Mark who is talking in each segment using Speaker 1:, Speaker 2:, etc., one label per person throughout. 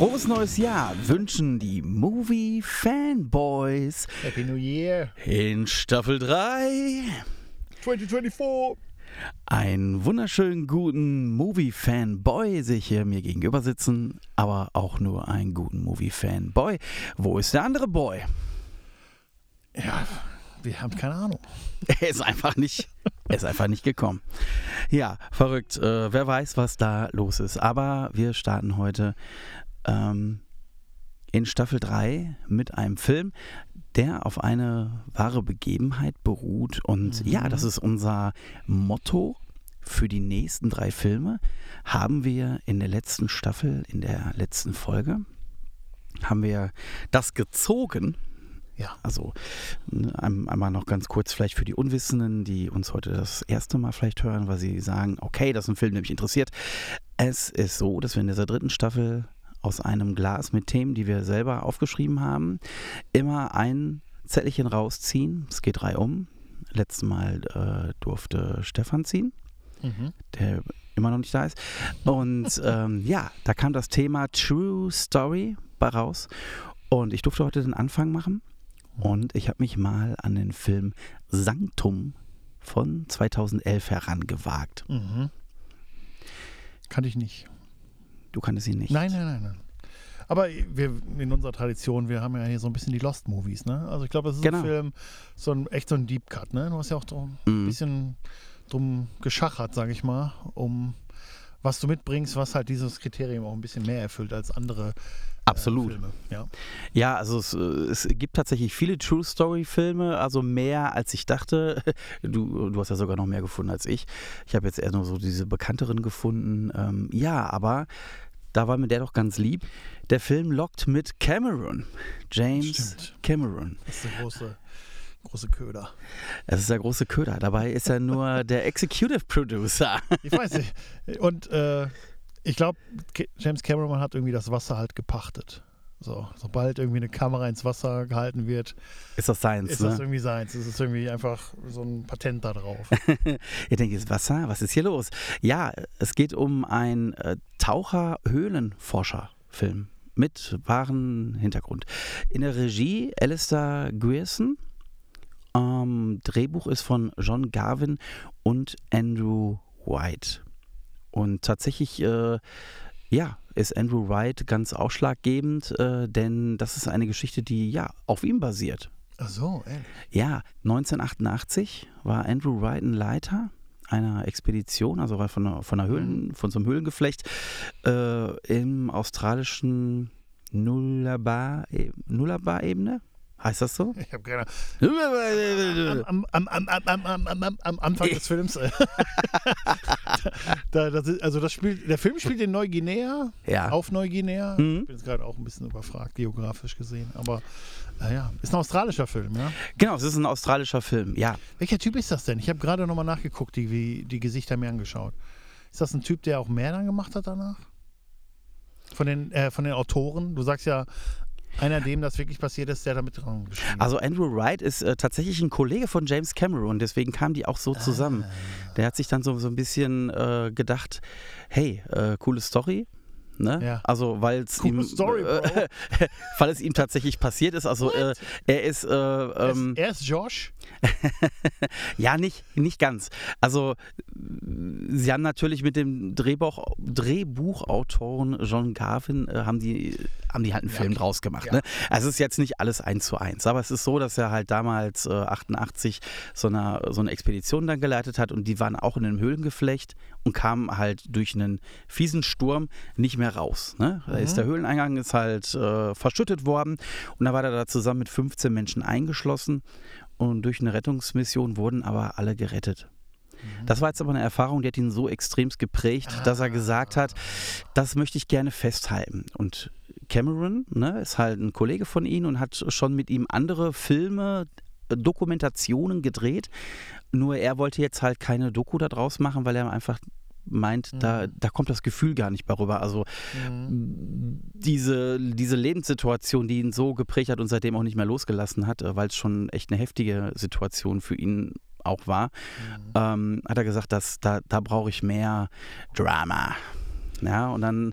Speaker 1: frohes neues Jahr wünschen die Movie Fanboys
Speaker 2: Happy New Year
Speaker 1: in Staffel 3.
Speaker 2: 2024.
Speaker 1: Einen wunderschönen guten Movie-Fanboy sich hier mir gegenüber sitzen, aber auch nur einen guten Movie-Fanboy. Wo ist der andere Boy?
Speaker 2: Ja, wir haben keine Ahnung.
Speaker 1: Er ist einfach nicht, er ist einfach nicht gekommen. Ja, verrückt. Äh, wer weiß, was da los ist. Aber wir starten heute ähm, in Staffel 3 mit einem Film, der auf eine wahre Begebenheit beruht. Und
Speaker 2: Mhm.
Speaker 1: ja, das ist unser Motto für die nächsten drei Filme. Haben wir in der letzten Staffel, in der letzten Folge, haben wir das gezogen.
Speaker 2: Ja.
Speaker 1: Also ne, ein- einmal noch ganz kurz vielleicht für die Unwissenden, die uns heute das erste Mal vielleicht hören, weil sie sagen, okay, das ist ein Film, der mich interessiert. Es ist so, dass wir in dieser dritten Staffel aus einem Glas mit Themen, die wir selber aufgeschrieben haben, immer ein Zettelchen rausziehen. Es geht drei um. Letztes Mal äh, durfte Stefan ziehen
Speaker 2: Mhm.
Speaker 1: der immer noch nicht da ist. Und ähm, ja, da kam das Thema True Story bei raus. Und ich durfte heute den Anfang machen. Und ich habe mich mal an den Film Sanctum von 2011 herangewagt.
Speaker 2: Mhm. Kannte ich nicht.
Speaker 1: Du kanntest ihn nicht.
Speaker 2: Nein, nein, nein, nein. Aber wir in unserer Tradition, wir haben ja hier so ein bisschen die Lost Movies, ne? Also ich glaube, das ist
Speaker 1: Genau.
Speaker 2: ein Film, so ein echt so ein Deep Cut, ne? Du hast ja auch so ein
Speaker 1: Mhm.
Speaker 2: bisschen drum geschachert, sage ich mal, um was du mitbringst, was halt dieses Kriterium auch ein bisschen mehr erfüllt als andere äh,
Speaker 1: Absolut.
Speaker 2: Filme. Ja.
Speaker 1: Ja, also es, äh, es gibt tatsächlich viele True Story Filme, also mehr als ich dachte. Du, du hast ja sogar noch mehr gefunden als ich. Ich habe jetzt eher nur so diese bekannteren gefunden. Ähm, ja, aber da war mir der doch ganz lieb. Der Film lockt mit Cameron. James
Speaker 2: Stimmt.
Speaker 1: Cameron.
Speaker 2: Das ist der große, große Köder.
Speaker 1: Das ist der große Köder. Dabei ist er nur der Executive Producer.
Speaker 2: Ich weiß nicht. Und äh, ich glaube, James Cameron hat irgendwie das Wasser halt gepachtet. So, sobald irgendwie eine Kamera ins Wasser gehalten wird,
Speaker 1: Ist das Science,
Speaker 2: ist
Speaker 1: ne?
Speaker 2: das irgendwie seins. Es ist irgendwie einfach so ein Patent da drauf.
Speaker 1: Ihr denkt jetzt, Wasser? Was ist hier los? Ja, es geht um einen äh, Taucher-Höhlenforscher-Film mit wahren Hintergrund. In der Regie Alistair Grierson. Ähm, Drehbuch ist von John Garvin und Andrew White. Und tatsächlich, äh, ja, ist Andrew White ganz ausschlaggebend, äh, denn das ist eine Geschichte, die ja auf ihm basiert.
Speaker 2: Ach so, ehrlich.
Speaker 1: Ja, 1988 war Andrew Wright ein Leiter einer Expedition, also war von einer, von einer Höhlen, von so einem Höhlengeflecht äh, im australischen Nullarbor-Ebene. Heißt das so?
Speaker 2: Ich habe keine Ahnung. Am, am, am, am, Anfang des Films. da, das ist, also das spielt, der Film spielt in Neuguinea,
Speaker 1: ja.
Speaker 2: auf Neuguinea.
Speaker 1: Mhm.
Speaker 2: Ich bin jetzt gerade auch ein bisschen überfragt, geografisch gesehen. Aber äh, naja, ist ein australischer Film, ja?
Speaker 1: Genau, es ist ein australischer Film, ja.
Speaker 2: Welcher Typ ist das denn? Ich habe gerade nochmal nachgeguckt, die, die Gesichter mir angeschaut. Ist das ein Typ, der auch mehr dann gemacht hat danach? Von den, äh, von den Autoren? Du sagst ja, einer, dem das wirklich passiert ist, der damit dran geschrieben hat.
Speaker 1: Also Andrew Wright ist äh, tatsächlich ein Kollege von James Cameron, deswegen kamen die auch so zusammen. Der hat sich dann so, so ein bisschen äh, gedacht, hey, äh, coole Story. Ne?
Speaker 2: Ja.
Speaker 1: Also weil es ihm,
Speaker 2: Story,
Speaker 1: äh, weil es ihm tatsächlich passiert ist. Also äh, er ist äh,
Speaker 2: er,
Speaker 1: ähm,
Speaker 2: ist, er ist Josh.
Speaker 1: ja nicht nicht ganz. Also sie haben natürlich mit dem Drehbuch, Drehbuchautoren John Garvin äh, haben die haben die halt einen
Speaker 2: Ja,
Speaker 1: Film
Speaker 2: okay.
Speaker 1: draus gemacht.
Speaker 2: Ja.
Speaker 1: Ne? Also es ist jetzt nicht alles eins zu eins, aber es ist so, dass er halt damals äh, 88 so eine, so eine Expedition dann geleitet hat und die waren auch in einem Höhlengeflecht und kamen halt durch einen fiesen Sturm nicht mehr raus. Ne? Da ist
Speaker 2: Mhm.
Speaker 1: der Höhleneingang ist halt äh, verschüttet worden und da war er da zusammen mit 15 Menschen eingeschlossen und durch eine Rettungsmission wurden aber alle gerettet. Das war jetzt aber eine Erfahrung, die hat ihn so extremst geprägt, dass er gesagt hat, das möchte ich gerne festhalten. Und Cameron ne, ist halt ein Kollege von ihm und hat schon mit ihm andere Filme, Dokumentationen gedreht. Nur er wollte jetzt halt keine Doku daraus machen, weil er einfach meint, da, da kommt das Gefühl gar nicht mehr rüber. Also
Speaker 2: Mhm.
Speaker 1: diese, diese Lebenssituation, die ihn so geprägt hat und seitdem auch nicht mehr losgelassen hat, äh, weil es schon echt eine heftige Situation für ihn auch war,
Speaker 2: Mhm.
Speaker 1: ähm, hat er gesagt, dass, da, da brauche ich mehr Drama. Ja, und dann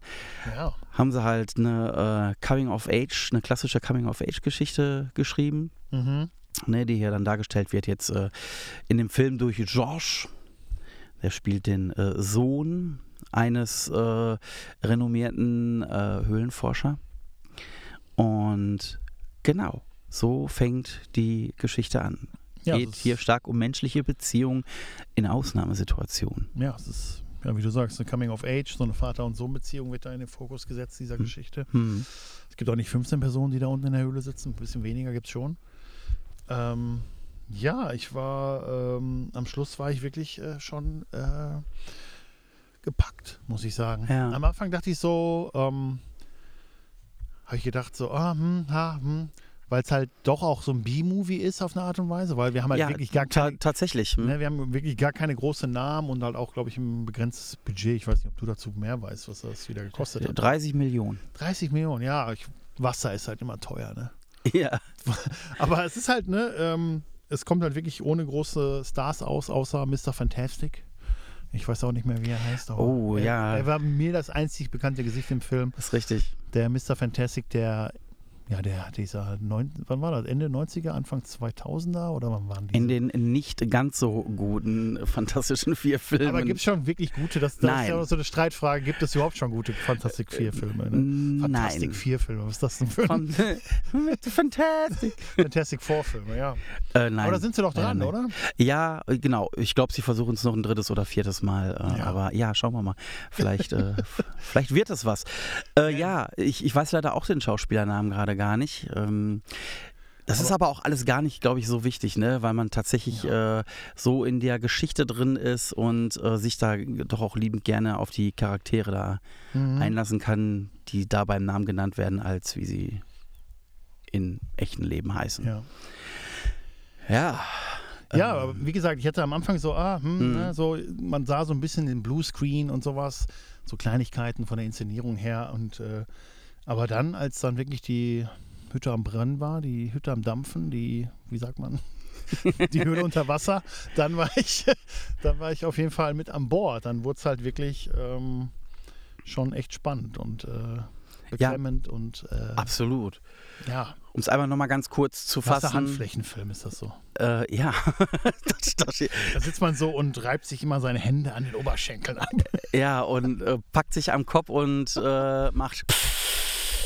Speaker 2: Ja.
Speaker 1: haben sie halt eine äh, Coming of Age, eine klassische Coming of Age Geschichte geschrieben,
Speaker 2: Mhm.
Speaker 1: Ne, die hier dann dargestellt wird jetzt äh, in dem Film durch George. Der spielt den äh, Sohn eines äh, renommierten äh, Höhlenforscher. Und genau, so fängt die Geschichte an.
Speaker 2: Ja,
Speaker 1: Geht hier stark um menschliche Beziehungen in Ausnahmesituationen.
Speaker 2: Ja, es ist, ja, wie du sagst, eine Coming of Age, so eine Vater- und Sohn-Beziehung wird da in den Fokus gesetzt, dieser
Speaker 1: Hm.
Speaker 2: Geschichte.
Speaker 1: Hm.
Speaker 2: Es gibt auch nicht 15 Personen, die da unten in der Höhle sitzen, ein bisschen weniger gibt es schon. Ähm, ja, ich war, ähm, am Schluss war ich wirklich äh, schon äh, gepackt, muss ich sagen.
Speaker 1: Ja.
Speaker 2: Am Anfang dachte ich so, ähm, habe ich gedacht so, ah, hm, ha, hm, weil es halt doch auch so ein B-Movie ist auf eine Art und Weise, weil wir haben halt
Speaker 1: ja,
Speaker 2: wirklich gar
Speaker 1: ta
Speaker 2: keine,
Speaker 1: tatsächlich. hm.
Speaker 2: Ne, wir haben wirklich gar keine großen Namen und halt auch, glaube ich, ein begrenztes Budget. Ich weiß nicht, ob du dazu mehr weißt, was das wieder gekostet hat.
Speaker 1: 30 Millionen.
Speaker 2: 30 Millionen, ja. Ich, Wasser ist halt immer teuer, ne?
Speaker 1: Ja.
Speaker 2: Aber es ist halt, ne, ähm, es kommt halt wirklich ohne große Stars aus, außer Mr. Fantastic. Ich weiß auch nicht mehr, wie er heißt.
Speaker 1: Oh,
Speaker 2: er,
Speaker 1: ja.
Speaker 2: Er war mir das einzig bekannte Gesicht im Film.
Speaker 1: Das ist richtig.
Speaker 2: Der Mr. Fantastic, der, ja, der, dieser, neun, wann war das? Ende 90er, Anfang 2000er oder wann waren die?
Speaker 1: In den nicht ganz so guten Fantastischen Vier Filmen.
Speaker 2: Aber gibt es schon wirklich gute, das, das ist
Speaker 1: Nein.
Speaker 2: ja auch so eine Streitfrage, gibt es überhaupt schon gute Fantastic 4 Filme? Ne? Fantastic
Speaker 1: Nein.
Speaker 2: 4 Filme, was ist das denn für ein
Speaker 1: Fantastic.
Speaker 2: Fantastic 4 Filme, ja.
Speaker 1: Äh, nein.
Speaker 2: Aber da sind sie doch dran,
Speaker 1: Nein,
Speaker 2: oder?
Speaker 1: Ja, äh, genau. Ich glaube, sie versuchen es noch ein drittes oder viertes Mal. Äh,
Speaker 2: Ja.
Speaker 1: Aber ja, schauen wir mal. Vielleicht, äh, vielleicht wird es was. Äh, ja, ich, ich weiß leider auch den Schauspielernamen gerade gar nicht. Ähm, das ist aber auch alles gar nicht, glaube ich, so wichtig, ne? weil man tatsächlich äh, so in der Geschichte drin ist und äh, sich da doch auch liebend gerne auf die Charaktere da
Speaker 2: Mhm.
Speaker 1: einlassen kann, die da beim Namen genannt werden, als wie sie in echten Leben heißen.
Speaker 2: Ja.
Speaker 1: Ja.
Speaker 2: Ja,
Speaker 1: Ähm,
Speaker 2: aber wie gesagt, ich hatte am Anfang so, ah, hm,
Speaker 1: Mhm.
Speaker 2: ne, so, man sah so ein bisschen den Bluescreen und sowas, so Kleinigkeiten von der Inszenierung her. Und äh, aber dann, als dann wirklich die Hütte am Brennen war, die Hütte am Dampfen, die, wie sagt man, die Höhle unter Wasser, dann war ich, dann war ich auf jeden Fall mit an Bord. Dann wurde es halt wirklich ähm, schon echt spannend und äh, beklemmend und äh,
Speaker 1: Absolut.
Speaker 2: ja,
Speaker 1: Um es einmal nochmal ganz kurz zu fassen.
Speaker 2: Wasserhandflächenfilm ist das so.
Speaker 1: Äh, ja. das, das,
Speaker 2: Da sitzt man so und reibt sich immer seine Hände an den Oberschenkeln ab.
Speaker 1: ja, und äh, packt sich am Kopf und äh, macht.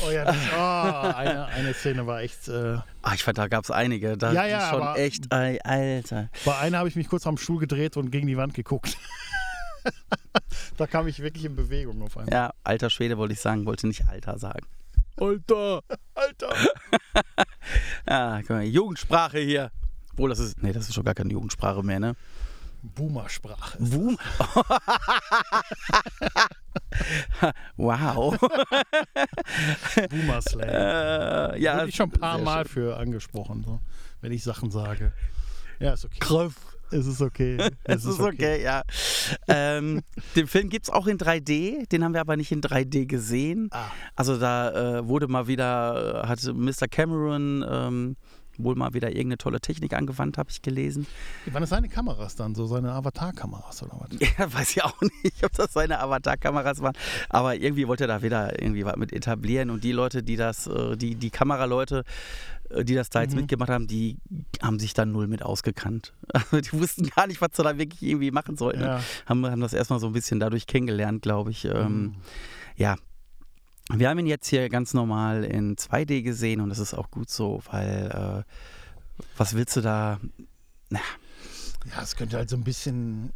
Speaker 2: Oh ja, das, oh, eine, eine Szene war echt. Äh,
Speaker 1: Ah, ich fand, da gab es einige. Da
Speaker 2: Ja, ja,
Speaker 1: schon echt. Ey, Alter.
Speaker 2: bei einer habe ich mich kurz am Stuhl gedreht und gegen die Wand geguckt. da kam ich wirklich in Bewegung auf einmal.
Speaker 1: Ja, alter Schwede wollte ich sagen, wollte nicht Alter sagen. Alter.
Speaker 2: Alter!
Speaker 1: Ja, guck mal, Jugendsprache hier. Obwohl, das ist. Nee, das ist schon gar keine Jugendsprache mehr, ne?
Speaker 2: Boomer-Sprache.
Speaker 1: Boom. wow.
Speaker 2: Boomer-Slang.
Speaker 1: äh, ja,
Speaker 2: Wurde ich schon ein paar Mal
Speaker 1: schön.
Speaker 2: für angesprochen, so, wenn ich Sachen sage. Ja, ist okay.
Speaker 1: Krass.
Speaker 2: Es ist okay.
Speaker 1: Es ist okay, ja. ähm, den Film gibt es auch in 3D, den haben wir aber nicht in 3D gesehen.
Speaker 2: Ah,
Speaker 1: Also da äh, wurde mal wieder, äh, hat Mr. Cameron ähm, wohl mal wieder irgendeine tolle Technik angewandt, habe ich gelesen.
Speaker 2: waren das seine Kameras dann, so seine Avatar-Kameras oder was?
Speaker 1: Ja, weiß ich auch nicht, ob das seine Avatar-Kameras waren. Aber irgendwie wollte er da wieder irgendwie was mit etablieren. Und die Leute, die das, äh, die, die Kameraleute, äh, die das da jetzt
Speaker 2: Mhm.
Speaker 1: mitgemacht haben, die haben sich da null mit ausgekannt. Also die wussten gar nicht, was sie da wirklich irgendwie machen sollten.
Speaker 2: Ja.
Speaker 1: Haben, haben das erstmal so ein bisschen dadurch kennengelernt, glaube ich. Ähm,
Speaker 2: Mhm.
Speaker 1: Ja. Wir haben ihn jetzt hier ganz normal in 2D gesehen und das ist auch gut so, weil äh, was willst du da?
Speaker 2: Ja, es könnte halt so ein bisschen.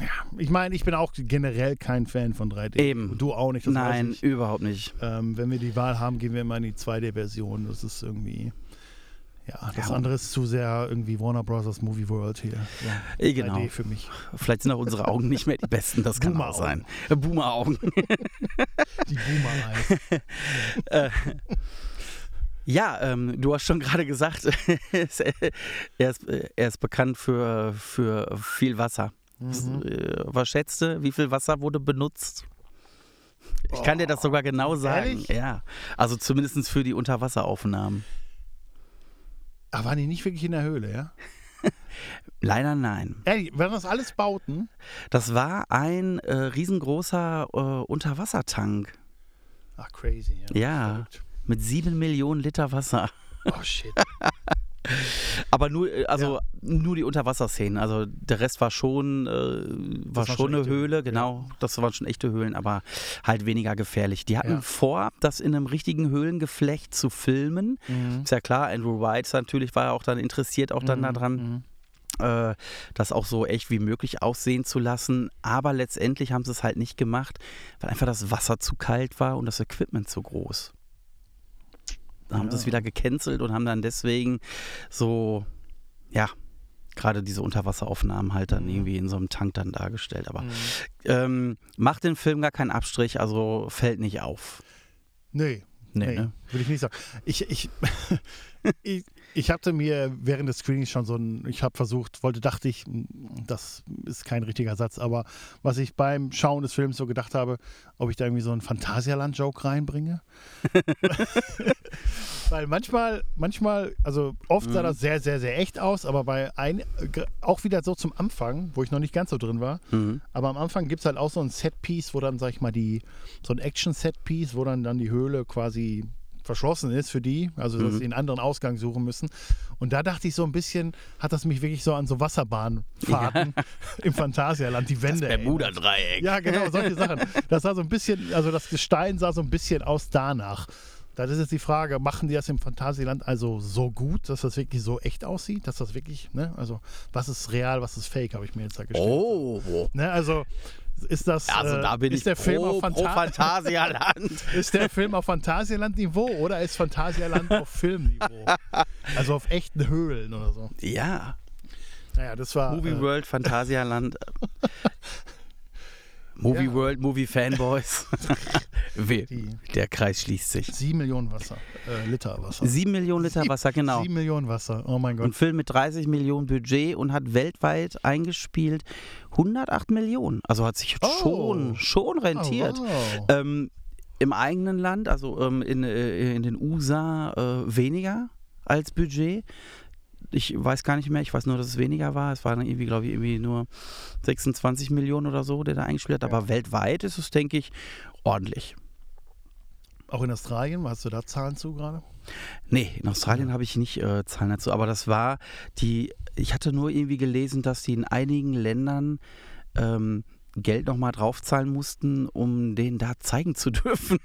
Speaker 2: Ja, ich meine, ich bin auch generell kein Fan von 3D.
Speaker 1: Eben.
Speaker 2: Und du auch nicht.
Speaker 1: Nein, überhaupt nicht.
Speaker 2: Ähm, wenn wir die Wahl haben, gehen wir immer in die 2D-Version. Das ist irgendwie. Ja, das
Speaker 1: Ja.
Speaker 2: andere ist zu sehr irgendwie Warner Bros. Movie World hier. So,
Speaker 1: Eh, genau.
Speaker 2: 3D für mich.
Speaker 1: Vielleicht sind auch unsere Augen nicht mehr die besten, das kann auch sein.
Speaker 2: Boomer-Augen.
Speaker 1: Äh, Boomer-Augen.
Speaker 2: Die Boomer-Eyes.
Speaker 1: Äh, ja, ähm, du hast schon gerade gesagt, er ist, er ist bekannt für, für viel Wasser.
Speaker 2: Mhm.
Speaker 1: Äh, Was schätzt du, wie viel Wasser wurde benutzt? Ich kann dir das sogar genau sagen.
Speaker 2: ehrlich?
Speaker 1: Ja, also zumindest für die Unterwasseraufnahmen.
Speaker 2: Ah, waren die nicht wirklich in der Höhle, ja?
Speaker 1: Leider nein.
Speaker 2: Ey, waren das alles Bauten?
Speaker 1: Das war ein äh, riesengroßer äh, Unterwassertank
Speaker 2: Ach, crazy. Ja.
Speaker 1: Ja. Mit sieben Millionen Liter Wasser.
Speaker 2: Oh, shit.
Speaker 1: Aber nur, äh, also nur die Unterwasserszenen. Also der Rest war schon, äh, war schon
Speaker 2: schon
Speaker 1: eine
Speaker 2: echte-
Speaker 1: Höhle, genau. Das waren schon echte Höhlen, aber halt weniger gefährlich. Die hatten
Speaker 2: Ja.
Speaker 1: vor, das in einem richtigen Höhlengeflecht zu filmen.
Speaker 2: Mhm.
Speaker 1: Ist ja klar, Andrew White natürlich war ja auch dann interessiert auch dann
Speaker 2: Mhm,
Speaker 1: daran.
Speaker 2: mhm.
Speaker 1: äh, das auch so echt wie möglich aussehen zu lassen. Aber letztendlich haben sie es halt nicht gemacht, weil einfach das Wasser zu kalt war und das Equipment zu groß. Haben
Speaker 2: Ja.
Speaker 1: wieder gecancelt und haben dann deswegen so, ja, gerade diese Unterwasseraufnahmen halt dann
Speaker 2: Mhm.
Speaker 1: irgendwie in so einem Tank dann dargestellt. Aber
Speaker 2: Mhm.
Speaker 1: ähm, macht den Film gar keinen Abstrich, also fällt nicht auf.
Speaker 2: Nee,
Speaker 1: Nee,
Speaker 2: nee,
Speaker 1: ne?
Speaker 2: würde ich nicht sagen. Ich, ich, ich, ich hatte mir während des Screenings schon so ein, ich habe versucht, wollte, dachte ich, das ist kein richtiger Satz, aber was ich beim Schauen des Films so gedacht habe, ob ich da irgendwie so einen Phantasialand-Joke reinbringe. Weil manchmal, manchmal, also oft sah
Speaker 1: Mhm.
Speaker 2: das sehr, sehr, sehr echt aus, aber bei ein, auch wieder so zum Anfang, wo ich noch nicht ganz so drin war,
Speaker 1: Mhm.
Speaker 2: aber am Anfang gibt es halt auch so ein Setpiece, wo dann, sag ich mal, die, so ein Action-Setpiece, wo dann, dann die Höhle quasi verschlossen ist für die, also dass
Speaker 1: Mhm.
Speaker 2: sie einen anderen Ausgang suchen müssen. Und da dachte ich so ein bisschen, hat das mich wirklich so an so Wasserbahnfahrten im Phantasialand, die Wände. erinnert.
Speaker 1: Bermuda-Dreieck.
Speaker 2: Ja, genau, solche Sachen. Das sah so ein bisschen, also das Gestein sah so ein bisschen aus danach. Das ist jetzt die Frage, machen die das im Phantasialand also so gut, dass das wirklich so echt aussieht? Dass das wirklich, ne, also was ist real, was ist fake, habe ich mir jetzt da gestellt.
Speaker 1: Oh,
Speaker 2: Ne, also ist das,
Speaker 1: also
Speaker 2: äh,
Speaker 1: da bin
Speaker 2: ist
Speaker 1: ich
Speaker 2: der Film
Speaker 1: pro,
Speaker 2: auf
Speaker 1: pro
Speaker 2: Phanta
Speaker 1: Phantasialand.
Speaker 2: ist der Film auf Phantasialand-Niveau oder ist Phantasialand auf Filmniveau? Also auf echten Höhlen oder so.
Speaker 1: ja.
Speaker 2: Naja, das war.
Speaker 1: Movie
Speaker 2: äh,
Speaker 1: World, Phantasialand. Movie
Speaker 2: Ja.
Speaker 1: World, Movie Fanboys. Der Kreis schließt sich.
Speaker 2: Sieben Millionen Wasser, äh, Liter Wasser.
Speaker 1: Sieben Millionen Liter Wasser, genau.
Speaker 2: Sieben Millionen Wasser, oh mein
Speaker 1: Ein
Speaker 2: Gott.
Speaker 1: Film mit 30 Millionen Budget und hat weltweit eingespielt 108 Millionen. Also hat sich
Speaker 2: Oh.
Speaker 1: schon, schon rentiert.
Speaker 2: Oh, wow.
Speaker 1: Ähm, Im eigenen Land, also ähm, in, äh, in den USA, äh, weniger als Budget. Ich weiß gar nicht mehr, ich weiß nur, dass es weniger war. Es waren irgendwie, glaube ich, irgendwie nur 26 Millionen oder so, der da eingespielt hat. Aber weltweit ist es, denke ich, ordentlich.
Speaker 2: Auch in Australien, hast du da Zahlen zu gerade?
Speaker 1: Nee, in Australien habe ich nicht äh, Zahlen dazu, aber das war die, ich hatte nur irgendwie gelesen, dass die in einigen Ländern ähm, Geld nochmal draufzahlen mussten, um den da zeigen zu dürfen.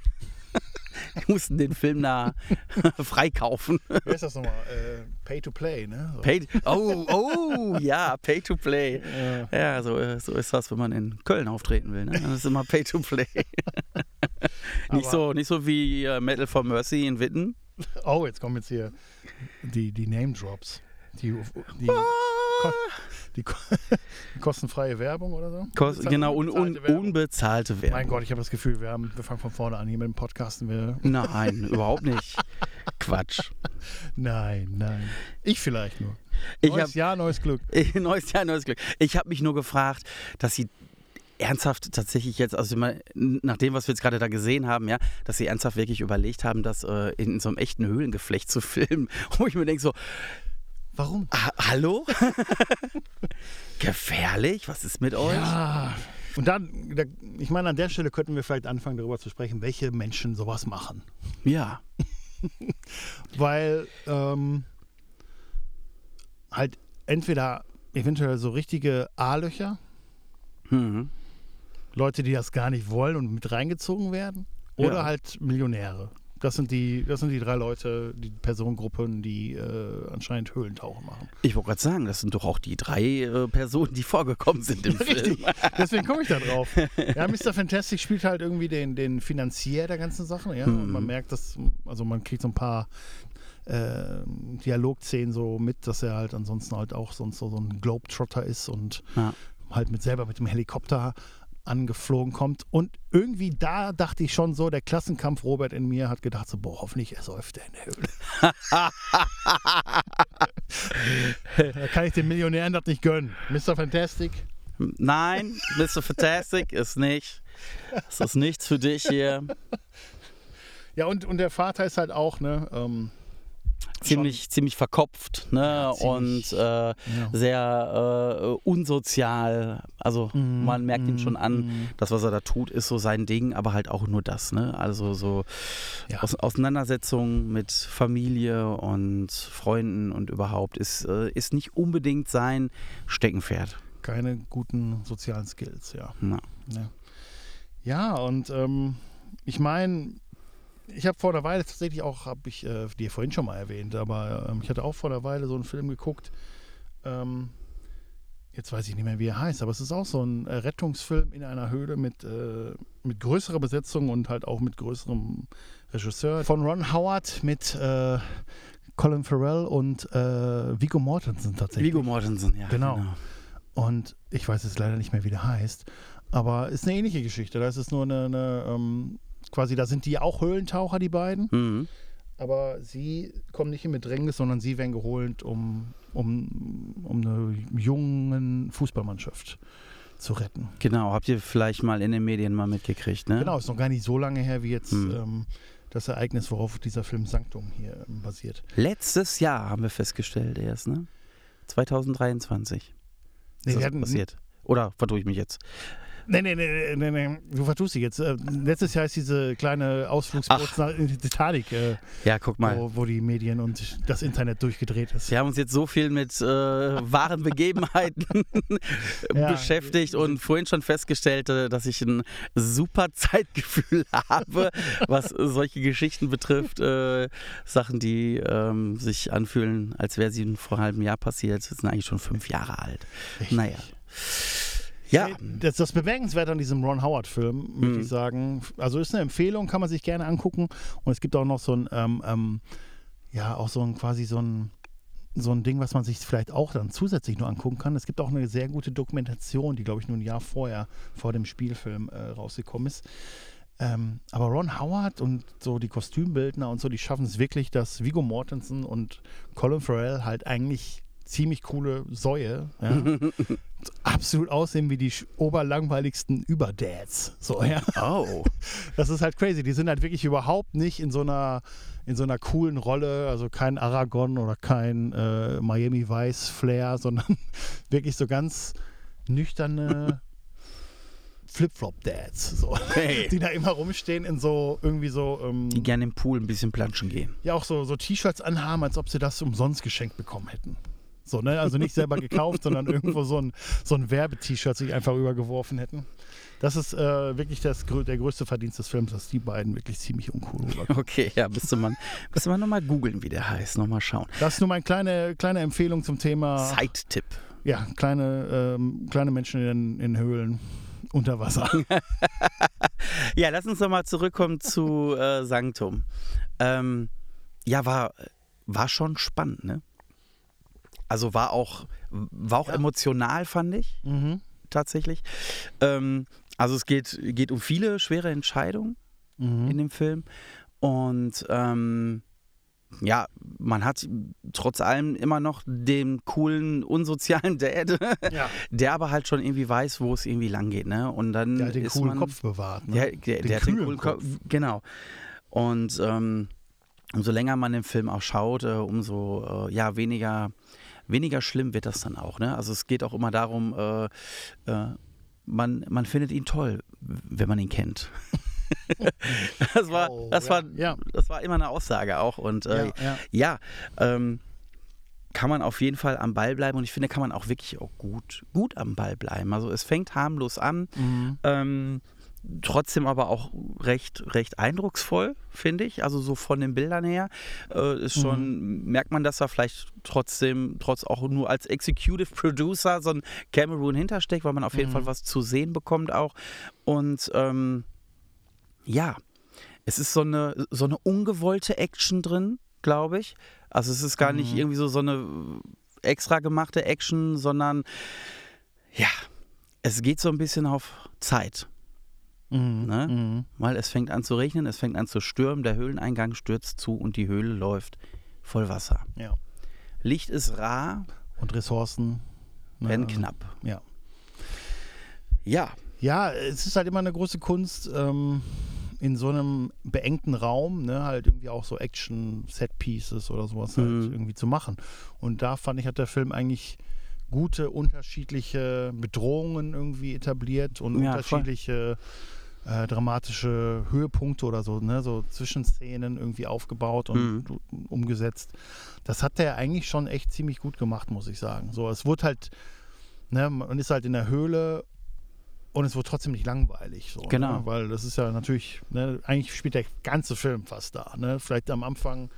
Speaker 1: die mussten den Film da freikaufen.
Speaker 2: Wie heißt das nochmal? Äh, Pay to Play, ne? So.
Speaker 1: Pay, oh, oh, ja, Pay to Play.
Speaker 2: Äh,
Speaker 1: Ja, so, äh, so ist das, wenn man in Köln auftreten will. Ne? Das ist immer Pay to Play. nicht, so, nicht so wie äh, Metal for Mercy in Witten.
Speaker 2: oh, jetzt kommen jetzt hier die, die Name Drops. Die, die,
Speaker 1: Ah.
Speaker 2: Die, ko- die kostenfreie Werbung oder so?
Speaker 1: Kost, genau, un, un,
Speaker 2: unbezahlte Werbung.
Speaker 1: unbezahlte Werbung.
Speaker 2: Mein Gott, ich habe das Gefühl, wir, haben, wir fangen von vorne an hier mit dem Podcasten. Wir,
Speaker 1: Nein, überhaupt nicht. Quatsch.
Speaker 2: nein, nein. Ich vielleicht nur.
Speaker 1: Ich
Speaker 2: Neues
Speaker 1: hab-
Speaker 2: Jahr, neues Glück.
Speaker 1: neues Jahr, neues Glück. Ich habe mich nur gefragt, dass sie ernsthaft tatsächlich jetzt, also immer, nach dem, was wir jetzt gerade da gesehen haben, ja, dass sie ernsthaft wirklich überlegt haben, das äh, in so einem echten Höhlengeflecht zu filmen. Wo ich mir denke so,
Speaker 2: Warum?
Speaker 1: ha hallo? Gefährlich? Was ist mit euch?
Speaker 2: Ja. Und dann, da, ich meine, an der Stelle könnten wir vielleicht anfangen, darüber zu sprechen, welche Menschen sowas machen.
Speaker 1: Ja.
Speaker 2: Weil ähm, halt entweder eventuell so richtige A-Löcher,
Speaker 1: Mhm.
Speaker 2: Leute, die das gar nicht wollen und mit reingezogen werden, oder
Speaker 1: Ja.
Speaker 2: halt Millionäre. Das sind die, das sind die drei Leute, die Personengruppen, die äh, anscheinend Höhlentauchen machen.
Speaker 1: Ich wollte gerade sagen, das sind doch auch die drei äh, Personen, die vorgekommen sind im Film.
Speaker 2: Richtig. Deswegen komme ich da drauf. Ja, Mr. Fantastic spielt halt irgendwie den, den Finanzier der ganzen Sachen. Ja? Und
Speaker 1: Mhm.
Speaker 2: man merkt, dass, also man kriegt so ein paar äh, Dialogszenen so mit, dass er halt ansonsten halt auch sonst so, so ein Globetrotter ist und
Speaker 1: Ja.
Speaker 2: halt mit selber mit dem Helikopter angeflogen kommt. Und irgendwie da dachte ich schon so, der Klassenkampf Robert in mir hat gedacht so, boah, hoffentlich ersäuft er in der Höhle. da kann ich den Millionären das nicht gönnen. Mr. Fantastic,
Speaker 1: Nein, Mr. Fantastic ist nicht. Das ist nichts für dich hier.
Speaker 2: Ja, und, und der Vater ist halt auch, ne, ähm,
Speaker 1: ziemlich, ziemlich verkopft ne?
Speaker 2: Ja, ziemlich.
Speaker 1: und äh,
Speaker 2: Ja.
Speaker 1: sehr äh, unsozial. Also
Speaker 2: Mhm,
Speaker 1: man merkt ihm
Speaker 2: mhm,
Speaker 1: schon an,
Speaker 2: mhm.
Speaker 1: das, was er da tut, ist so sein Ding, aber halt auch nur das. Ne? Also so
Speaker 2: Ja.
Speaker 1: Aus Auseinandersetzungen mit Familie und Freunden und überhaupt ist, äh, ist nicht unbedingt sein Steckenpferd.
Speaker 2: Keine guten sozialen Skills, ja.
Speaker 1: Na.
Speaker 2: Ja, ja und ähm, ich meine, ich habe vor einer Weile tatsächlich auch, habe ich äh, dir vorhin schon mal erwähnt, aber ähm, ich hatte auch vor einer Weile so einen Film geguckt. Ähm, jetzt weiß ich nicht mehr, wie er heißt, aber es ist auch so ein äh, Rettungsfilm in einer Höhle mit, äh, mit größerer Besetzung und halt auch mit größerem Regisseur. Von Ron Howard mit äh, Colin Farrell und äh, Viggo Mortensen tatsächlich.
Speaker 1: Viggo Mortensen, ja.
Speaker 2: Genau. Und ich weiß jetzt leider nicht mehr, wie der heißt. Aber ist eine ähnliche Geschichte. Da ist es nur eine, eine ähm, quasi, da sind die auch Höhlentaucher, die beiden.
Speaker 1: Mhm.
Speaker 2: Aber sie kommen nicht in Bedrängnis, sondern sie werden geholt, um, um, um eine jungen Fußballmannschaft zu retten.
Speaker 1: Genau, habt ihr vielleicht mal in den Medien mal mitgekriegt, ne?
Speaker 2: Genau, ist noch gar nicht so lange her wie jetzt
Speaker 1: Hm.
Speaker 2: ähm, das Ereignis, worauf dieser Film Sanctum hier ähm, basiert.
Speaker 1: Letztes Jahr haben wir festgestellt erst, ne? 2023
Speaker 2: Nee,
Speaker 1: ist das
Speaker 2: hatten,
Speaker 1: passiert. Oder vertue ich mich jetzt?
Speaker 2: Nee, nee, nee, nee, nee, du vertust dich jetzt. Äh, letztes Jahr ist diese kleine Ausflugsboot
Speaker 1: Ach.
Speaker 2: nach in die Titanic, äh,
Speaker 1: Ja, guck mal.
Speaker 2: wo, wo die Medien und das Internet durchgedreht ist.
Speaker 1: Wir haben uns jetzt so viel mit äh, wahren Begebenheiten
Speaker 2: Ja.
Speaker 1: beschäftigt und vorhin schon festgestellt, äh, dass ich ein super Zeitgefühl habe, was solche Geschichten betrifft. Äh, Sachen, die ähm, sich anfühlen, als wäre sie vor einem halben Jahr passiert, sind eigentlich schon fünf Jahre alt.
Speaker 2: Richtig.
Speaker 1: Naja. Ja,
Speaker 2: Das, das Bemerkenswerte an diesem Ron Howard-Film, würde
Speaker 1: Mhm.
Speaker 2: ich sagen. Also ist eine Empfehlung, kann man sich gerne angucken. Und es gibt auch noch so ein, ähm, ähm, ja, auch so ein quasi so ein, so ein Ding, was man sich vielleicht auch dann zusätzlich nur angucken kann. Es gibt auch eine sehr gute Dokumentation, die, glaube ich, nur ein Jahr vorher, vor dem Spielfilm äh, rausgekommen ist. Ähm, aber Ron Howard und so die Kostümbildner und so, die schaffen es wirklich, dass Viggo Mortensen und Colin Farrell halt eigentlich ziemlich coole Säue, ja, absolut aussehen wie die oberlangweiligsten Überdads. So, ja.
Speaker 1: oh.
Speaker 2: Das ist halt crazy. Die sind halt wirklich überhaupt nicht in so einer, in so einer coolen Rolle, also kein Aragon oder kein äh, Miami Vice Flair, sondern wirklich so ganz nüchterne Flip-Flop-Dads, so,
Speaker 1: Hey.
Speaker 2: die da immer rumstehen in so irgendwie so ähm,
Speaker 1: Die gerne im Pool ein bisschen planschen gehen.
Speaker 2: ja auch so, so T-Shirts anhaben, als ob sie das umsonst geschenkt bekommen hätten. So, ne? Also nicht selber gekauft, sondern irgendwo so ein, so ein Werbe-T-Shirt sich einfach übergeworfen hätten. Das ist äh, wirklich das, der größte Verdienst des Films, dass die beiden wirklich ziemlich uncool rüberkommen.
Speaker 1: Okay, ja, müsste man, müsste man nochmal googeln, wie der heißt, nochmal schauen.
Speaker 2: Das ist nur meine kleine, kleine Empfehlung zum Thema
Speaker 1: Zeittipp.
Speaker 2: ja, kleine, ähm, kleine Menschen in, in Höhlen unter Wasser.
Speaker 1: Ja, lass uns nochmal zurückkommen zu äh, Sanctum. Ähm, ja, war, war schon spannend, ne? Also war auch, war auch
Speaker 2: Ja.
Speaker 1: emotional, fand ich,
Speaker 2: mhm.
Speaker 1: tatsächlich. Ähm, also es geht, geht um viele schwere Entscheidungen in
Speaker 2: Mhm.
Speaker 1: dem Film. Und ähm, ja, man hat trotz allem immer noch den coolen, unsozialen Dad,
Speaker 2: Ja,
Speaker 1: der aber halt schon irgendwie weiß, wo es irgendwie lang geht. Ne? Und dann
Speaker 2: der hat den
Speaker 1: ist
Speaker 2: coolen
Speaker 1: man,
Speaker 2: Kopf bewahrt. Ne?
Speaker 1: Der, der,
Speaker 2: Den
Speaker 1: der hat den coolen Kopf. Genau. Und ähm, umso länger man den Film auch schaut, äh, umso äh, ja, weniger, weniger schlimm wird das dann auch. Ne? Also es geht auch immer darum, äh, äh, man, man findet ihn toll, wenn man ihn kennt. das war,
Speaker 2: Oh,
Speaker 1: das war,
Speaker 2: ja.
Speaker 1: das war immer eine Aussage auch. Und äh,
Speaker 2: ja, ja.
Speaker 1: ja, ähm, kann man auf jeden Fall am Ball bleiben und ich finde, kann man auch wirklich auch gut, gut am Ball bleiben. Also es fängt harmlos an,
Speaker 2: Mhm.
Speaker 1: ähm, trotzdem aber auch recht, recht eindrucksvoll, finde ich. Also so von den Bildern her äh, ist schon, merkt man, dass da vielleicht trotzdem, trotz auch nur als Executive Producer so ein Cameroon hintersteckt, weil man auf jeden
Speaker 2: Mhm.
Speaker 1: Fall was zu sehen bekommt auch. Und ähm, ja, es ist so eine, so eine ungewollte Action drin, glaube ich. Also es ist gar nicht
Speaker 2: Mhm.
Speaker 1: irgendwie so, so eine extra gemachte Action, sondern ja, es geht so ein bisschen auf Zeit.
Speaker 2: Mhm.
Speaker 1: Ne?
Speaker 2: Mhm.
Speaker 1: Weil es fängt an zu regnen, es fängt an zu stürmen, der Höhleneingang stürzt zu und die Höhle läuft voll Wasser.
Speaker 2: Ja.
Speaker 1: Licht ist rar,
Speaker 2: Und Ressourcen. ne,
Speaker 1: werden knapp.
Speaker 2: Ja.
Speaker 1: Ja,
Speaker 2: Ja, es ist halt immer eine große Kunst, ähm, in so einem beengten Raum, ne, halt irgendwie auch so Action-Set-Pieces oder sowas halt
Speaker 1: Mhm.
Speaker 2: irgendwie zu machen. Und da fand ich, hat der Film eigentlich gute unterschiedliche Bedrohungen irgendwie etabliert und
Speaker 1: Ja, voll.
Speaker 2: Äh, dramatische Höhepunkte oder so, ne, so Zwischenszenen irgendwie aufgebaut und
Speaker 1: Mhm.
Speaker 2: umgesetzt. Das hat der eigentlich schon echt ziemlich gut gemacht, muss ich sagen. So, es wurde halt, ne, man ist halt in der Höhle und es wird trotzdem nicht langweilig. So,
Speaker 1: Genau.
Speaker 2: Ne? Weil das ist ja natürlich, ne, eigentlich spielt der ganze Film fast da. Ne? Vielleicht am Anfang,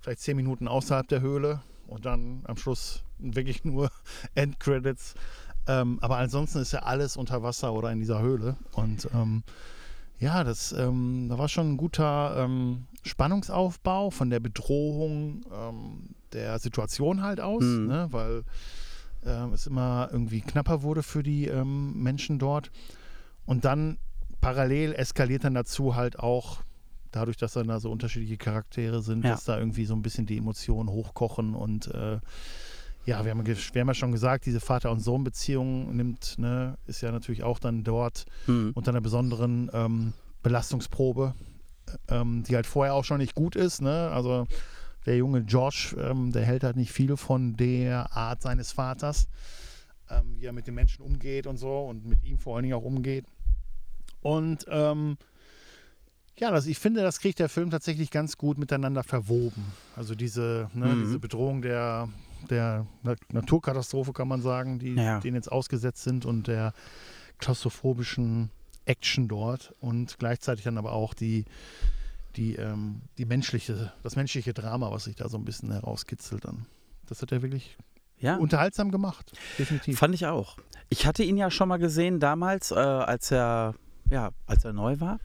Speaker 2: vielleicht zehn Minuten außerhalb der Höhle und dann am Schluss wirklich nur Endcredits. Ähm, aber ansonsten ist ja alles unter Wasser oder in dieser Höhle. Und ähm, ja, das, ähm, da war schon ein guter ähm, Spannungsaufbau von der Bedrohung ähm, der Situation halt aus,
Speaker 1: Mhm.
Speaker 2: ne? weil ähm, es immer irgendwie knapper wurde für die Menschen dort. Und dann parallel eskaliert dann dazu halt auch, dadurch, dass dann da so unterschiedliche Charaktere sind,
Speaker 1: Ja.
Speaker 2: dass da irgendwie so ein bisschen die Emotionen hochkochen und äh, ja, wir haben, wir haben ja schon gesagt, diese Vater- und Sohn-Beziehung nimmt, ne, ist ja natürlich auch dann dort
Speaker 1: Mhm.
Speaker 2: unter einer besonderen ähm, Belastungsprobe, ähm, die halt vorher auch schon nicht gut ist. Ne? Also der junge Josh, ähm, der hält halt nicht viel von der Art seines Vaters, ähm, wie er mit den Menschen umgeht und so und mit ihm vor allen Dingen auch umgeht. Und ähm, ja, das, ich finde, das kriegt der Film tatsächlich ganz gut miteinander verwoben. Also diese, ne,
Speaker 1: Mhm.
Speaker 2: diese Bedrohung der, der Na- Naturkatastrophe, kann man sagen, die
Speaker 1: Ja.
Speaker 2: denen jetzt ausgesetzt sind und der klaustrophobischen Action dort und gleichzeitig dann aber auch die, die, ähm, die menschliche, das menschliche Drama, was sich da so ein bisschen herauskitzelt dann. Das hat er wirklich
Speaker 1: Ja.
Speaker 2: unterhaltsam gemacht, definitiv.
Speaker 1: Fand ich auch. Ich hatte ihn ja schon mal gesehen damals, äh, als er ja, als er neu war.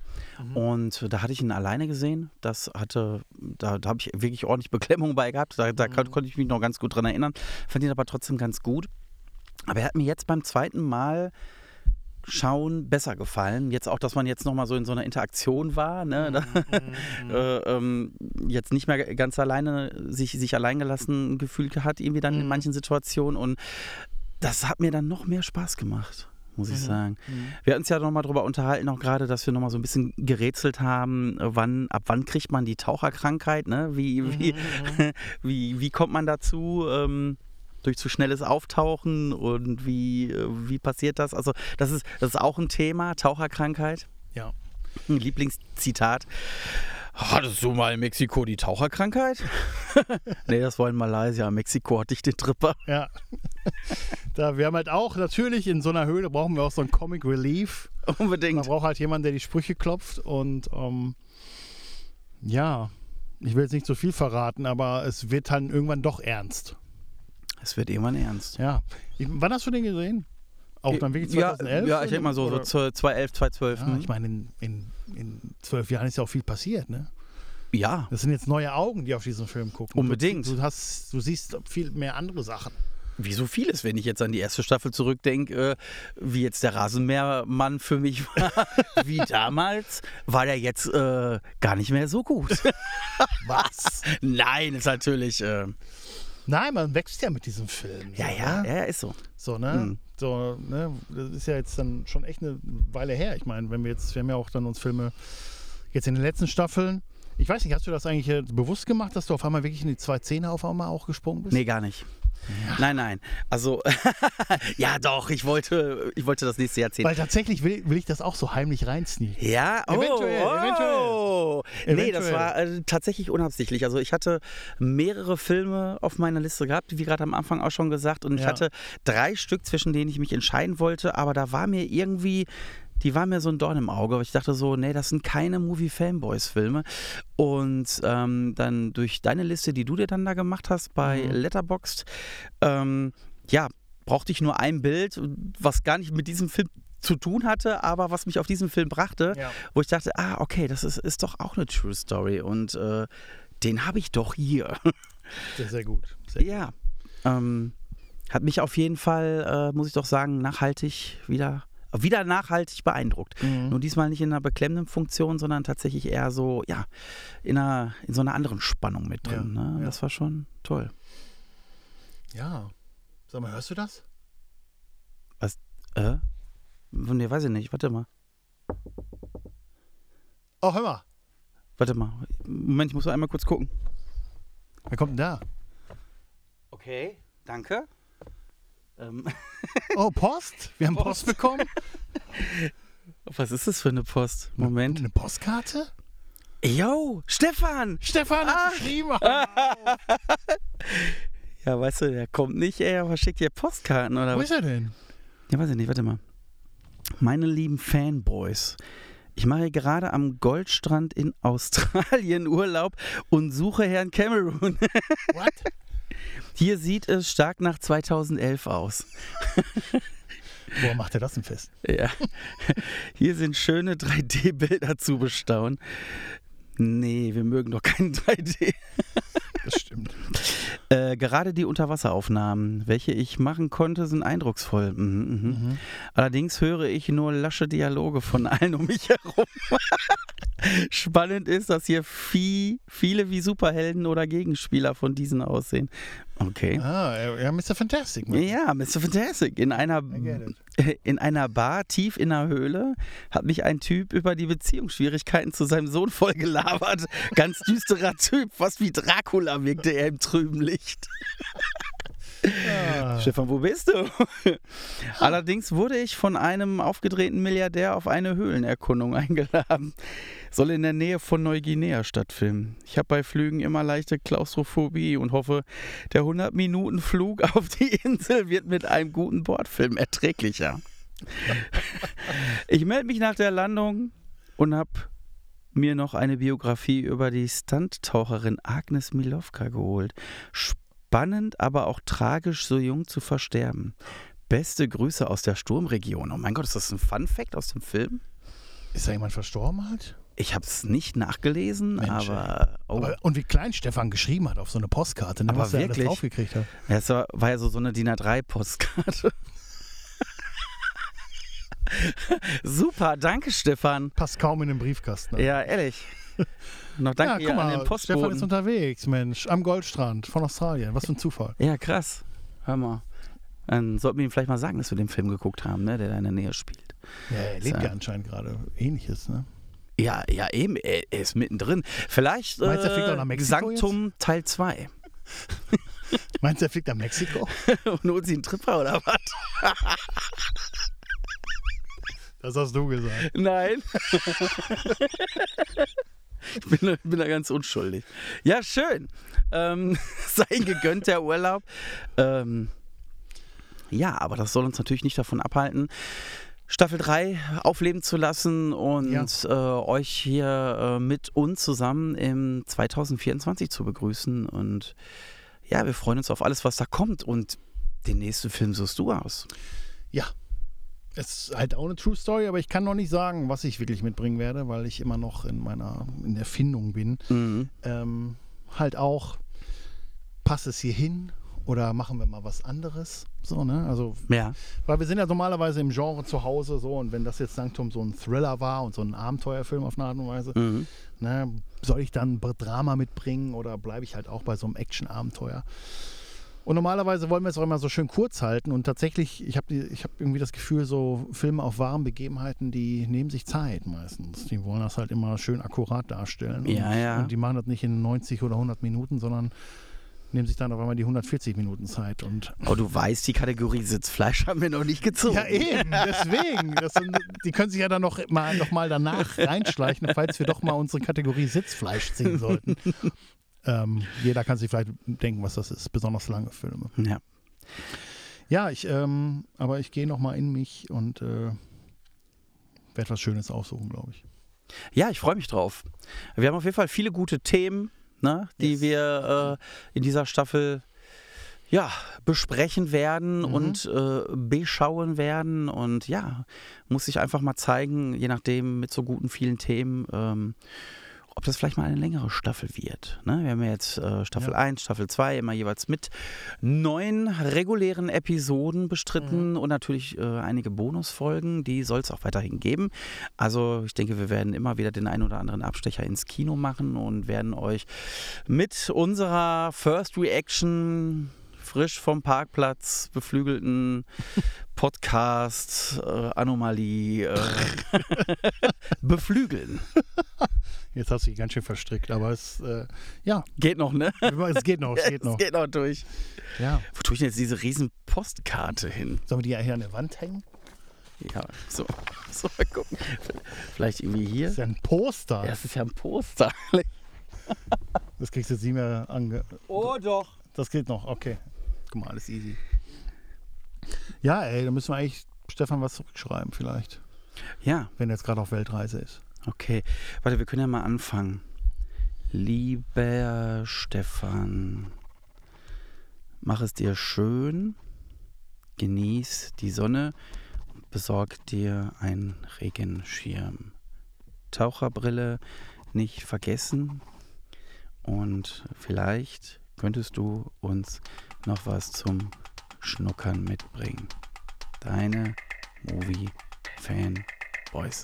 Speaker 2: Mhm.
Speaker 1: Und da hatte ich ihn alleine gesehen. Das hatte, da, da habe ich wirklich ordentlich Beklemmung bei gehabt. Da, da
Speaker 2: Mhm.
Speaker 1: konnte ich mich noch ganz gut dran erinnern. Fand ihn aber trotzdem ganz gut. Aber er hat mir jetzt beim zweiten Mal schauen besser gefallen. Jetzt auch, dass man jetzt nochmal so in so einer Interaktion war. Ne? Da,
Speaker 2: Mhm.
Speaker 1: äh, ähm, jetzt nicht mehr ganz alleine sich, sich alleingelassen gefühlt hat, irgendwie dann in
Speaker 2: Mhm.
Speaker 1: manchen Situationen. Und das hat mir dann noch mehr Spaß gemacht, muss ich
Speaker 2: Mhm.
Speaker 1: sagen.
Speaker 2: Mhm.
Speaker 1: Wir hatten uns ja nochmal drüber unterhalten, auch gerade, dass wir nochmal so ein bisschen gerätselt haben, wann, ab wann kriegt man die Taucherkrankheit, ne? Wie, wie,
Speaker 2: Mhm.
Speaker 1: wie, wie kommt man dazu? Ähm, durch zu schnelles Auftauchen und wie, äh, wie passiert das? Also, das ist, das ist auch ein Thema, Taucherkrankheit.
Speaker 2: Ja.
Speaker 1: Ein Lieblingszitat. Hattest du mal in Mexiko die Taucherkrankheit? nee, das war in Malaysia. In Mexiko hatte ich den Tripper.
Speaker 2: Ja. da wir haben halt auch natürlich in so einer Höhle brauchen wir auch so ein Comic Relief. Man
Speaker 1: Unbedingt.
Speaker 2: braucht halt jemanden, der die Sprüche klopft und ähm, ja, ich will jetzt nicht zu viel verraten, aber es wird dann irgendwann doch ernst.
Speaker 1: Es wird irgendwann ernst.
Speaker 2: Ja. Ich, wann hast du den gesehen? Auch dann wirklich 2011?
Speaker 1: Ja, ja ich denke mal so, so
Speaker 2: Oder-
Speaker 1: zu- 2011, 2012.
Speaker 2: Ja,
Speaker 1: hm?
Speaker 2: ich meine, in, in, in zwölf Jahren ist ja auch viel passiert, ne?
Speaker 1: ja.
Speaker 2: Das sind jetzt neue Augen, die auf diesen Film gucken.
Speaker 1: Unbedingt.
Speaker 2: Du, du, hast, du siehst viel mehr andere Sachen.
Speaker 1: wie so vieles, wenn ich jetzt an die erste Staffel zurückdenke, äh, wie jetzt der Rasenmähermann für mich war, wie damals, war der jetzt äh, gar nicht mehr so gut.
Speaker 2: Was?
Speaker 1: Nein, ist natürlich. Äh,
Speaker 2: Nein, man wächst ja mit diesem Film.
Speaker 1: ja, ja,
Speaker 2: ne?
Speaker 1: ja, ist so.
Speaker 2: So, ne?
Speaker 1: Mhm.
Speaker 2: So, ne? Das ist ja jetzt dann schon echt eine Weile her. Ich meine, wenn wir jetzt, wir haben ja auch dann uns Filme jetzt in den letzten Staffeln. Ich weiß nicht, hast du das eigentlich äh, bewusst gemacht, dass du auf einmal wirklich in die zwei Zähne auf einmal auch gesprungen bist?
Speaker 1: Nee, gar nicht. Nein, nein. Also, ja, doch, ich wollte, ich wollte das nächste Jahrzehnt.
Speaker 2: Weil tatsächlich will, will ich das auch so heimlich reinsneaken.
Speaker 1: Ja, oh,
Speaker 2: Eventuell,
Speaker 1: oh. Nee, das
Speaker 2: Eventuell.
Speaker 1: war äh, tatsächlich unabsichtlich. Also ich hatte mehrere Filme auf meiner Liste gehabt, wie gerade am Anfang auch schon gesagt. Und ich
Speaker 2: Ja.
Speaker 1: hatte drei Stück, zwischen denen ich mich entscheiden wollte. Aber da war mir irgendwie, die war mir so ein Dorn im Auge. Aber ich dachte so, nee, das sind keine Movie-Fanboys-Filme. Und ähm, dann durch deine Liste, die du dir dann da gemacht hast bei
Speaker 2: Mhm.
Speaker 1: Letterboxd, ähm, ja, brauchte ich nur ein Bild, was gar nicht mit diesem Film zu tun hatte, aber was mich auf diesen Film brachte,
Speaker 2: Ja.
Speaker 1: wo ich dachte, ah, okay, das ist, ist doch auch eine True Story und äh, den habe ich doch hier.
Speaker 2: Sehr, sehr gut. Sehr
Speaker 1: ja. Ähm, hat mich auf jeden Fall, äh, muss ich doch sagen, nachhaltig wieder, wieder nachhaltig beeindruckt.
Speaker 2: Mhm.
Speaker 1: Nur diesmal nicht in einer beklemmenden Funktion, sondern tatsächlich eher so, ja, in, einer, in so einer anderen Spannung mit drin.
Speaker 2: Ja,
Speaker 1: ne?
Speaker 2: ja.
Speaker 1: Das war schon toll.
Speaker 2: Ja. Sag mal, hörst du das?
Speaker 1: Äh? Nee, weiß ich nicht. Warte mal.
Speaker 2: Oh, hör mal.
Speaker 1: Warte mal. Moment, ich muss einmal kurz gucken.
Speaker 2: Wer kommt denn da?
Speaker 1: Okay, danke. Ähm,
Speaker 2: Oh, Post? Wir haben Post,
Speaker 1: Post.
Speaker 2: bekommen?
Speaker 1: was ist das für eine Post? Moment.
Speaker 2: Eine Postkarte?
Speaker 1: Yo, Stefan!
Speaker 2: Stefan
Speaker 1: Ah.
Speaker 2: hat geschrieben.
Speaker 1: Ja, weißt du, der kommt nicht, ey, aber schickt dir Postkarten oder
Speaker 2: Wo
Speaker 1: was?
Speaker 2: ist er denn?
Speaker 1: Ja, weiß ich nicht, warte mal. Meine lieben Fanboys. Ich mache gerade am Goldstrand in Australien Urlaub und suche Herrn Cameron.
Speaker 2: What?
Speaker 1: Hier sieht es stark nach 2011 aus.
Speaker 2: Wo macht er das denn fest?
Speaker 1: Ja. Hier sind schöne 3D-Bilder zu bestaunen. Nee, wir mögen doch kein 3D.
Speaker 2: Das stimmt.
Speaker 1: Äh, gerade die Unterwasseraufnahmen, welche ich machen konnte, sind eindrucksvoll. Mhm, mhm.
Speaker 2: Mhm.
Speaker 1: Allerdings höre ich nur lasche Dialoge von allen um mich herum. Spannend ist, dass hier viel, viele wie Superhelden oder Gegenspieler von diesen aussehen. Okay.
Speaker 2: Ah, ja, Mr. Fantastic. Mann.
Speaker 1: Ja, Mr. Fantastic. In einer, in einer Bar tief in der Höhle hat mich ein Typ über die Beziehungsschwierigkeiten zu seinem Sohn voll gelabert. Ganz düsterer Typ, fast wie Dracula wirkte er im trüben Licht.
Speaker 2: Ah.
Speaker 1: Stefan, wo bist du? Allerdings wurde ich von einem aufgedrehten Milliardär auf eine Höhlenerkundung eingeladen. Soll in der Nähe von Neuguinea stattfinden. Ich habe bei Flügen immer leichte Klaustrophobie und hoffe, der 100-Minuten-Flug auf die Insel wird mit einem guten Bordfilm erträglicher. Ich melde mich nach der Landung und habe mir noch eine Biografie über die Stunttaucherin Agnes Milovka geholt. Spannend, aber auch tragisch, so jung zu versterben. Beste Grüße aus der Sturmregion. Oh mein Gott, ist das ein Fun-Fact aus dem Film?
Speaker 2: Ist da jemand verstorben halt?
Speaker 1: Ich habe es nicht nachgelesen,
Speaker 2: Mensch,
Speaker 1: aber, oh,
Speaker 2: Aber, und wie klein Stefan geschrieben hat auf so eine Postkarte, ne,
Speaker 1: Aber
Speaker 2: was er
Speaker 1: wirklich?
Speaker 2: draufgekriegt hat.
Speaker 1: Ja, es war, war ja so, so eine DIN A3-Postkarte. Super, danke Stefan.
Speaker 2: Passt kaum in den Briefkasten. ne?
Speaker 1: Ja, ehrlich. Noch danke
Speaker 2: ja, guck
Speaker 1: an
Speaker 2: mal,
Speaker 1: den
Speaker 2: Stefan ist
Speaker 1: Postboten.
Speaker 2: unterwegs, Mensch, am Goldstrand von Australien. Was für ein Zufall.
Speaker 1: Ja, krass. Hör mal. Dann sollten wir ihm vielleicht mal sagen, dass wir den Film geguckt haben, ne, der da in der Nähe spielt.
Speaker 2: Ja, er lebt
Speaker 1: So.
Speaker 2: ja anscheinend gerade ähnliches, ne?
Speaker 1: Ja, ja, eben. Er, er ist mittendrin. Vielleicht
Speaker 2: Meinst du, er fliegt auch nach
Speaker 1: äh,
Speaker 2: Mexiko
Speaker 1: Sanctum Teil 2.
Speaker 2: Meinst du, er fliegt nach Mexiko?
Speaker 1: Und holt sie einen Tripper oder was?
Speaker 2: Das hast du gesagt.
Speaker 1: Nein. ich bin, bin da ganz unschuldig. Ja, schön. Ähm, sei ihm gegönnt, der Urlaub. Ähm, ja, aber das soll uns natürlich nicht davon abhalten, Staffel 3 aufleben zu lassen und
Speaker 2: Ja.
Speaker 1: äh, euch hier äh, mit uns zusammen im 2024 zu begrüßen. Und ja, wir freuen uns auf alles, was da kommt. Und den nächsten Film suchst du aus.
Speaker 2: Ja. Es ist halt auch eine True Story, aber ich kann noch nicht sagen, was ich wirklich mitbringen werde, weil ich immer noch in meiner in der Findung bin.
Speaker 1: Mhm.
Speaker 2: Ähm, halt auch, passt es hier hin oder machen wir mal was anderes? So, ne? Also,
Speaker 1: Ja.
Speaker 2: weil wir sind ja normalerweise im Genre zu Hause so und wenn das jetzt Sanctum so ein Thriller war und so ein Abenteuerfilm auf eine Art und Weise,
Speaker 1: Mhm.
Speaker 2: ne, soll ich dann Drama mitbringen oder bleibe ich halt auch bei so einem Action-Abenteuer? Und normalerweise wollen wir es auch immer so schön kurz halten und tatsächlich, ich habe ich hab irgendwie das Gefühl, so Filme auf wahren Begebenheiten, die nehmen sich Zeit meistens. Die wollen das halt immer schön akkurat darstellen. Und,
Speaker 1: Ja, ja.
Speaker 2: und die machen das nicht in 90 oder 100 Minuten, sondern nehmen sich dann auf einmal die 140 Minuten Zeit. Und
Speaker 1: Aber du weißt, die Kategorie Sitzfleisch haben wir noch nicht gezogen.
Speaker 2: ja, eben, deswegen. Sind, die können sich ja dann noch mal, noch mal danach reinschleichen, falls wir doch mal unsere Kategorie Sitzfleisch ziehen sollten. Ähm, jeder kann sich vielleicht denken, was das ist, besonders lange Filme.
Speaker 1: Ja.
Speaker 2: Ja, ich, ähm, aber ich gehe noch mal in mich und äh, werde was Schönes aussuchen, glaube ich.
Speaker 1: Ja, ich freue mich drauf. Wir haben auf jeden Fall viele gute Themen, ne, die
Speaker 2: Yes.
Speaker 1: wir äh, in dieser Staffel ja, besprechen werden
Speaker 2: Mhm.
Speaker 1: und äh, beschauen werden. Und ja, muss sich einfach mal zeigen, je nachdem mit so guten vielen Themen, ähm, ob das vielleicht mal eine längere Staffel wird. Ne? Wir haben ja jetzt äh, Staffel
Speaker 2: Ja.
Speaker 1: 1, Staffel 2 immer jeweils mit neun regulären Episoden bestritten und natürlich äh, einige Bonusfolgen, die soll es auch weiterhin geben. Also ich denke, wir werden immer wieder den einen oder anderen Abstecher ins Kino machen und werden euch mit unserer First Reaction frisch vom Parkplatz beflügelten Podcast äh, Anomalie äh, beflügeln.
Speaker 2: Jetzt hast du dich ganz schön verstrickt, aber es, äh, ja,
Speaker 1: Geht noch, ne?
Speaker 2: es geht noch, es geht noch.
Speaker 1: Es geht noch durch.
Speaker 2: Ja.
Speaker 1: Wo tue ich denn jetzt diese riesen Postkarte hin?
Speaker 2: Sollen wir die ja hier an der Wand hängen?
Speaker 1: Ja, so, so mal gucken. Vielleicht irgendwie hier.
Speaker 2: Das ist ja ein Poster.
Speaker 1: Ja, das ist ja ein Poster.
Speaker 2: Das kriegst du jetzt nicht mehr ange...
Speaker 1: Oh doch.
Speaker 2: Das geht noch, okay. Guck mal, alles easy. Ja, ey, da müssen wir eigentlich Stefan was zurückschreiben vielleicht,
Speaker 1: Ja,
Speaker 2: wenn er jetzt gerade auf Weltreise ist.
Speaker 1: okay. Warte, wir können ja mal anfangen. Lieber Stefan, mach es dir schön, genieß die Sonne und besorg dir einen Regenschirm. Taucherbrille nicht vergessen und vielleicht könntest du uns noch was zum Schnuckern mitbringen. Deine Movie Fan Boys.